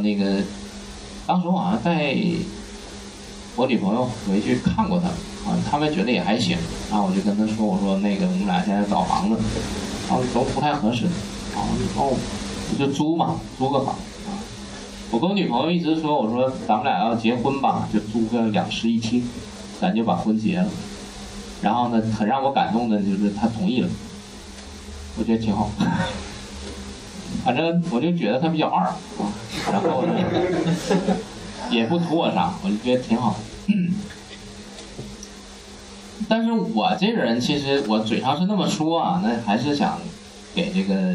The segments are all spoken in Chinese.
那个，当时我好像带我女朋友回去看过他，啊，他们觉得也还行，然后我就跟他说，我说那个我们俩现在找房子，然后都不太合适，然后就租嘛，租个房，我跟我女朋友一直说，我说咱们俩要结婚吧，就租个两室一厅，咱就把婚结了。然后呢，很让我感动的就是他同意了，我觉得挺好。反正我就觉得他比较二啊，然后呢，也不图我啥，我就觉得挺好。但是我这个人其实我嘴上是那么说啊，那还是想给这个，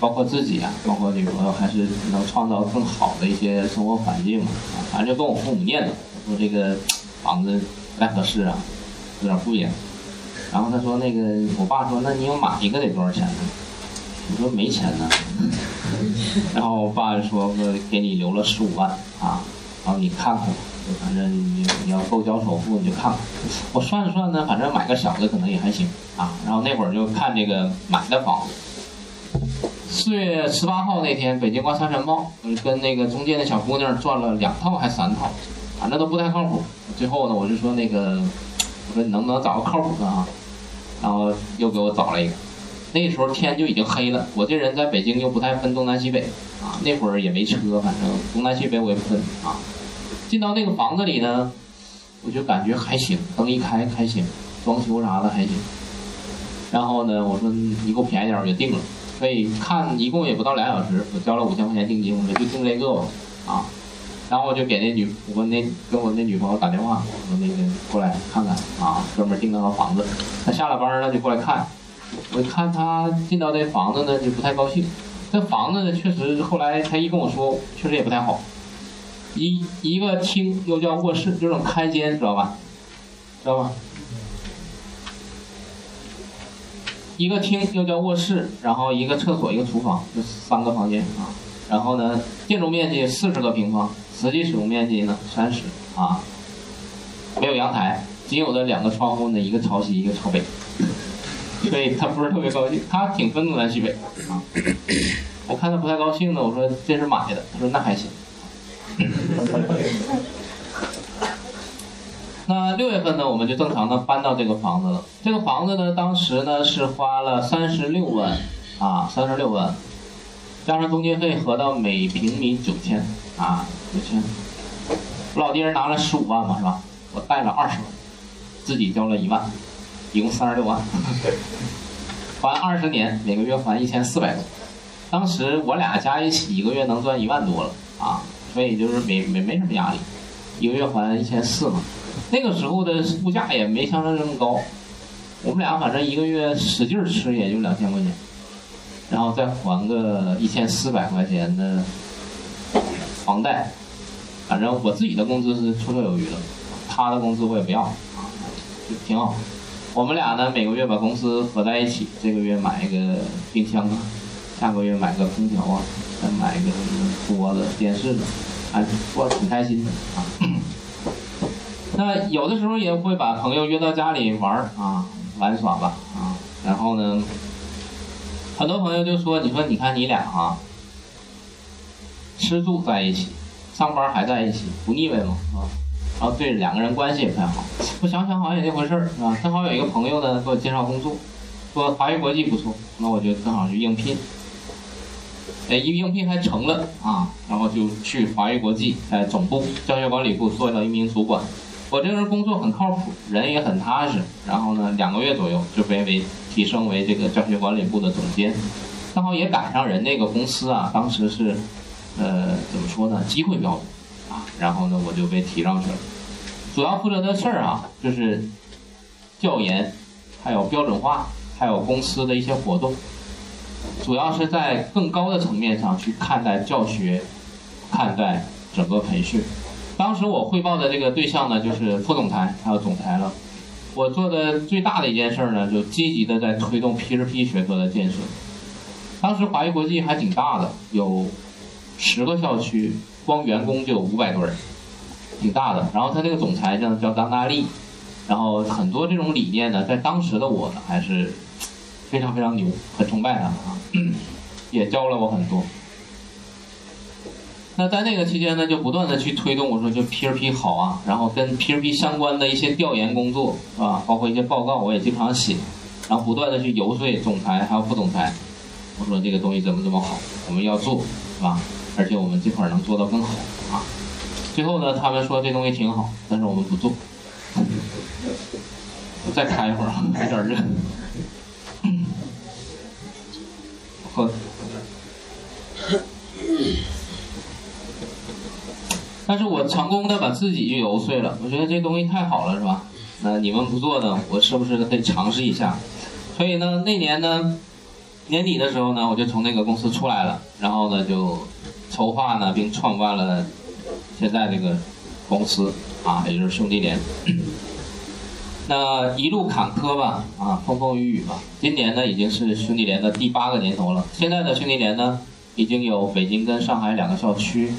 包括自己啊，包括女朋友，还是能创造更好的一些生活环境嘛。反正就跟我父母念叨，说这个房子不太合适啊。有点贵呀，然后他说那个，我爸说，那你要买一个得多少钱呢？我说没钱呢。然后我爸说，我给你留了十五万啊，然后你看看吧，反正你你要够交首付你就看看。我算了算呢，反正买个小的可能也还行啊。然后那会儿就看这个买的房子。四月十八号那天，北京挂三山报，跟那个中介的小姑娘转了两套还三套，反正都不太靠谱。最后呢，我就说那个。我说你能不能找个靠谱的啊？然后又给我找了一个。那时候天就已经黑了，我这人在北京又不太分东南西北啊。那会儿也没车，反正东南西北我也不分啊。进到那个房子里呢，我就感觉还行，灯一开还行，装修啥的还行。然后呢，我说你给我便宜点，我就定了。所以看一共也不到俩小时，我交了五千块钱定金，我说就定这个吧啊。然后我就给那女，我那跟我那女朋友打电话，我说那个过来看看啊，哥们儿订了个房子，他下了班了就过来看。我看他进到这房子呢，就不太高兴。这房子呢，确实后来他一跟我说，确实也不太好。一一个厅又叫卧室，这种开间知道吧？知道吧？一个厅又叫卧室，然后一个厕所，一个厨房，就三个房间啊。然后呢，建筑面积四十个平方。实际使用面积呢，三十啊，没有阳台，仅有的两个窗户呢，一个朝西，一个朝北，所以他不是特别高兴，他挺愤怒南西北啊。我看他不太高兴呢，我说这是买的，他说那还行。那六月份呢，我们就正常的搬到这个房子了。这个房子呢，当时呢是花了三十六万啊，三十六万。加上中介费，合到每平米九千啊，九千。我老爹拿了十五万嘛，是吧？我贷了二十万，自己交了一万，一共三十六万，还二十年，每个月还一千四百多。当时我俩加一起，一个月能赚一万多了啊，所以就是没没没什么压力，一个月还一千四嘛。那个时候的物价也没像这这么高，我们俩反正一个月使劲吃也就两千块钱。然后再还个一千四百块钱的房贷，反正我自己的工资是绰绰有余的，他的工资我也不要，就挺好。我们俩呢每个月把公司合在一起，这个月买一个冰箱啊，下个月买个空调啊，再买一个桌子、电视的，还过挺开心的啊。那有的时候也会把朋友约到家里玩啊，玩耍吧啊，然后呢。很多朋友就说：“你说，你看你俩啊，吃住在一起，上班还在一起，不腻歪吗？啊，然后对两个人关系也不太好。我想想，好像也那回事儿，啊？正好有一个朋友呢，给我介绍工作，说华谊国际不错，那我就正好去应聘。哎，一应聘还成了啊，然后就去华谊国际在总部教学管理部做了一名主管。我这个人工作很靠谱，人也很踏实，然后呢，两个月左右就被为。”提升为这个教学管理部的总监，正好也赶上人那个公司啊，当时是，呃，怎么说呢？机会比较多啊，然后呢，我就被提上去了。主要负责的事儿啊，就是教研，还有标准化，还有公司的一些活动，主要是在更高的层面上去看待教学，看待整个培训。当时我汇报的这个对象呢，就是副总裁还有总裁了。我做的最大的一件事呢，就积极的在推动 P2P 学科的建设。当时华谊国际还挺大的，有十个校区，光员工就有五百多人，挺大的。然后他这个总裁叫叫张大力，然后很多这种理念呢，在当时的我呢还是非常非常牛，很崇拜他啊，也教了我很多。那在那个期间呢，就不断的去推动，我说就 P R P 好啊，然后跟 P R P 相关的一些调研工作啊，包括一些报告，我也经常写，然后不断的去游说总裁还有副总裁，我说这个东西怎么怎么好，我们要做，是吧？而且我们这块能做到更好啊。最后呢，他们说这东西挺好，但是我们不做，再开一会儿，有点热。喝。但是我成功的把自己就游碎了，我觉得这东西太好了，是吧？那你们不做呢，我是不是可以尝试一下？所以呢，那年呢，年底的时候呢，我就从那个公司出来了，然后呢，就筹划呢，并创办了现在这个公司啊，也就是兄弟连。那一路坎坷吧，啊，风风雨雨吧。今年呢，已经是兄弟连的第八个年头了。现在的兄弟连呢，已经有北京跟上海两个校区。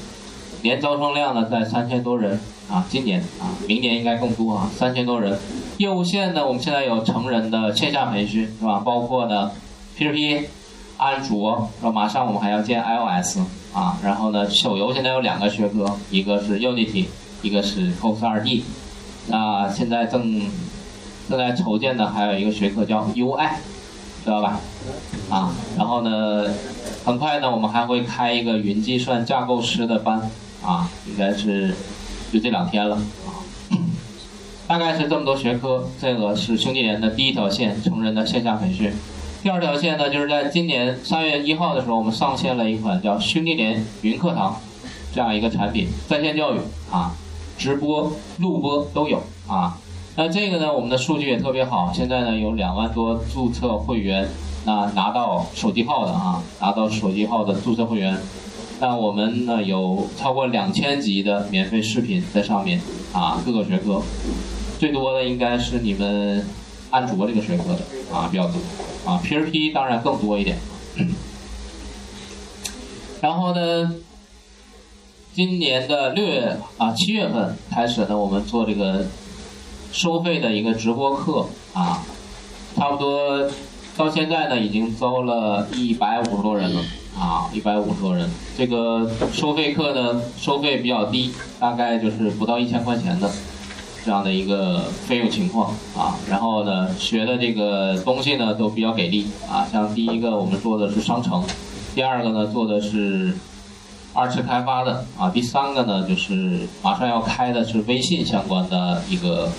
年招生量呢在三千多人啊，今年啊，明年应该更多啊，三千多人。业务线呢，我们现在有成人的线下培训是吧？包括呢，P2P、安卓，说马上我们还要建 iOS 啊。然后呢，手游现在有两个学科，一个是 Unity，一个是 Cos 2D。那现在正正在筹建的还有一个学科叫 UI，知道吧？啊，然后呢，很快呢，我们还会开一个云计算架构师的班。啊，应该是就这两天了，大概是这么多学科。这个是兄弟连的第一条线，成人的线下培训。第二条线呢，就是在今年三月一号的时候，我们上线了一款叫兄弟连云课堂这样一个产品，在线教育啊，直播、录播都有啊。那这个呢，我们的数据也特别好，现在呢有两万多注册会员，那拿到手机号的啊，拿到手机号的注册会员。那我们呢有超过两千集的免费视频在上面啊，各个学科，最多的应该是你们安卓这个学科的啊比较多啊，P2P 当然更多一点。然后呢，今年的六月啊七月份开始呢，我们做这个收费的一个直播课啊，差不多到现在呢已经招了一百五十多人了。啊，一百五十多人，这个收费课呢，收费比较低，大概就是不到一千块钱的这样的一个费用情况啊。然后呢，学的这个东西呢都比较给力啊。像第一个我们做的是商城，第二个呢做的是二次开发的啊，第三个呢就是马上要开的是微信相关的一个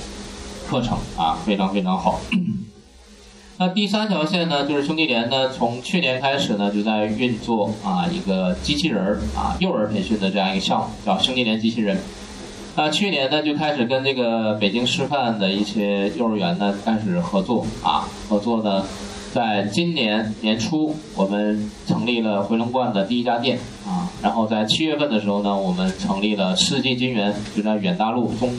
课程啊，非常非常好。那第三条线呢，就是兄弟连呢，从去年开始呢，就在运作啊一个机器人儿啊幼儿培训的这样一个项目，叫兄弟连机器人。那去年呢，就开始跟这个北京师范的一些幼儿园呢开始合作啊，合作呢，在今年年初我们成立了回龙观的第一家店啊，然后在七月份的时候呢，我们成立了世纪金源，就在远大路中，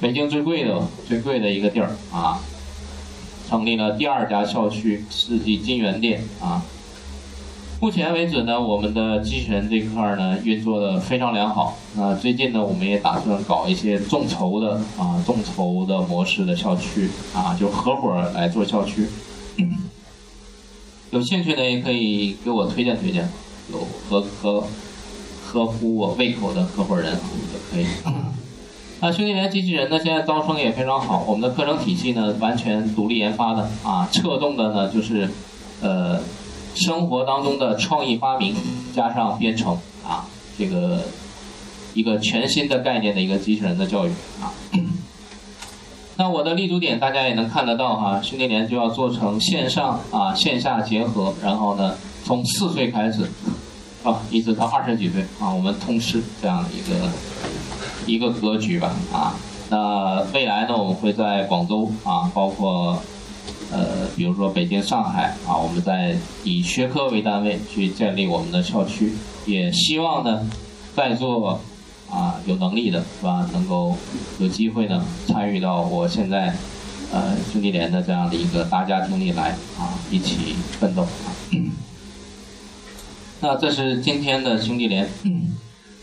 北京最贵的最贵的一个地儿啊。成立了第二家校区世纪金源店啊。目前为止呢，我们的机器人这块呢运作的非常良好。那最近呢，我们也打算搞一些众筹的啊，众筹的模式的校区啊，就合伙来做校区。有兴趣的也可以给我推荐推荐，有合合合乎我胃口的合伙人也可以。那兄弟连机器人呢，现在招生也非常好。我们的课程体系呢，完全独立研发的啊，侧重的呢就是，呃，生活当中的创意发明加上编程啊，这个一个全新的概念的一个机器人的教育啊。那我的立足点大家也能看得到哈，兄弟连就要做成线上啊线下结合，然后呢从四岁开始啊一直到二十几岁啊，我们通吃这样的一个。一个格局吧，啊，那未来呢，我们会在广州啊，包括呃，比如说北京、上海啊，我们在以学科为单位去建立我们的校区，也希望呢，在座啊有能力的是吧，能够有机会呢参与到我现在呃兄弟连的这样的一个大家庭里来啊，一起奋斗啊。那这是今天的兄弟连。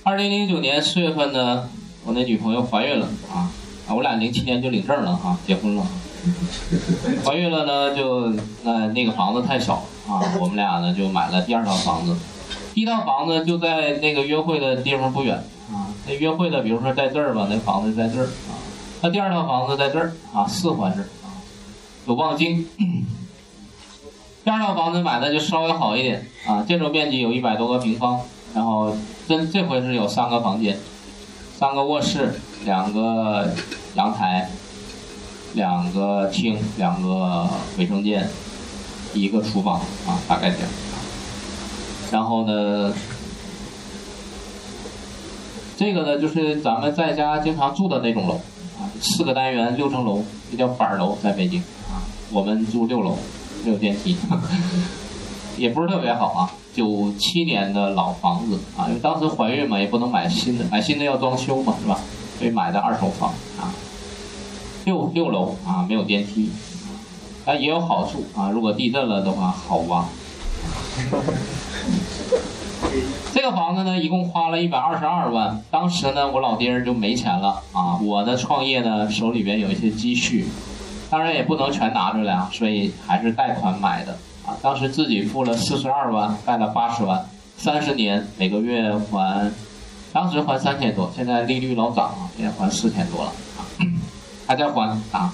二零零九年四月份呢。我那女朋友怀孕了啊，我俩零七年就领证了啊，结婚了。怀孕了呢，就那那个房子太小啊，我们俩呢就买了第二套房子，第一套房子就在那个约会的地方不远啊。那约会的，比如说在这儿吧，那房子在这儿啊。那第二套房子在这儿啊，四环这儿啊，有望京。第二套房子买的就稍微好一点啊，建筑面积有一百多个平方，然后这这回是有三个房间，三个卧室，两个阳台，两个厅，两个卫生间，一个厨房啊，大概这样。然后呢，这个呢就是咱们在家经常住的那种楼啊，四个单元六层楼，这叫板楼，在北京啊，我们住六楼。没有电梯，也不是特别好啊。九七年的老房子啊，因为当时怀孕嘛，也不能买新的，买新的要装修嘛，是吧？所以买的二手房。六六楼啊，没有电梯，但也有好处啊。如果地震了的话，好挖。这个房子呢，一共花了一百二十二万。当时呢，我老爹儿就没钱了啊。我的创业呢，手里边有一些积蓄。当然也不能全拿出来啊，所以还是贷款买的啊。当时自己付了四十二万，贷了八十万，三十年每个月还，当时还三千多，现在利率老涨啊，也还四千多了啊，还在还啊。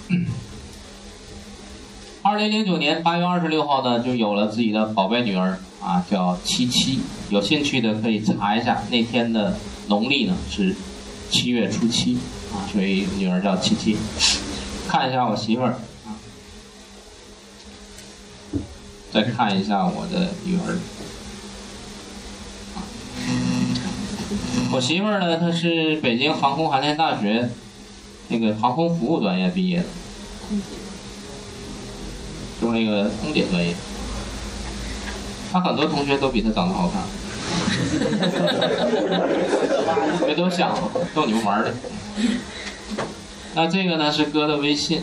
二零零九年八月二十六号呢，就有了自己的宝贝女儿啊，叫七七。有兴趣的可以查一下，那天的农历呢是七月初七啊，所以女儿叫七七。看一下我媳妇儿，再看一下我的女儿。我媳妇儿呢，她是北京航空航天大学那个航空服务专业毕业的，就那个空姐专业。他很多同学都比他长得好看，别多想逗你们玩的。那这个呢是哥的微信，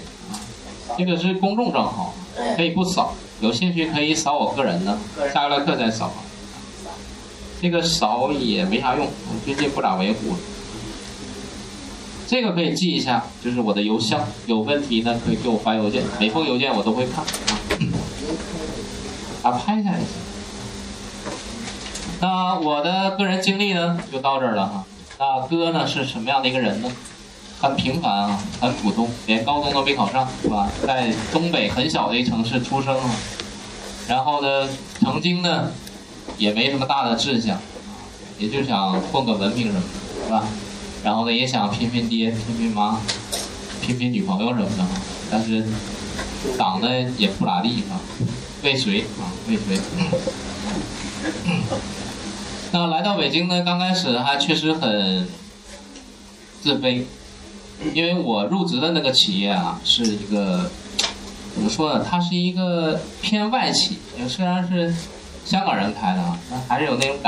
这个是公众账号，可以不扫，有兴趣可以扫我个人的，下个来课再扫。这个扫也没啥用，最近不咋维护。这个可以记一下，就是我的邮箱，有问题呢可以给我发邮件，每封邮件我都会看。啊，啊拍下也行。那我的个人经历呢就到这儿了哈。那哥呢是什么样的一个人呢？很平凡啊，很普通，连高中都没考上，是吧？在东北很小的一城市出生啊，然后呢，曾经呢，也没什么大的志向，也就想混个文凭什么的，是吧？然后呢，也想拼拼爹、拼拼妈、拼拼女朋友什么的，但是长得也不咋地啊，未遂啊，未遂。那来到北京呢，刚开始还确实很自卑。因为我入职的那个企业啊，是一个怎么说呢？它是一个偏外企，虽然是香港人开的啊，但还是有那种感。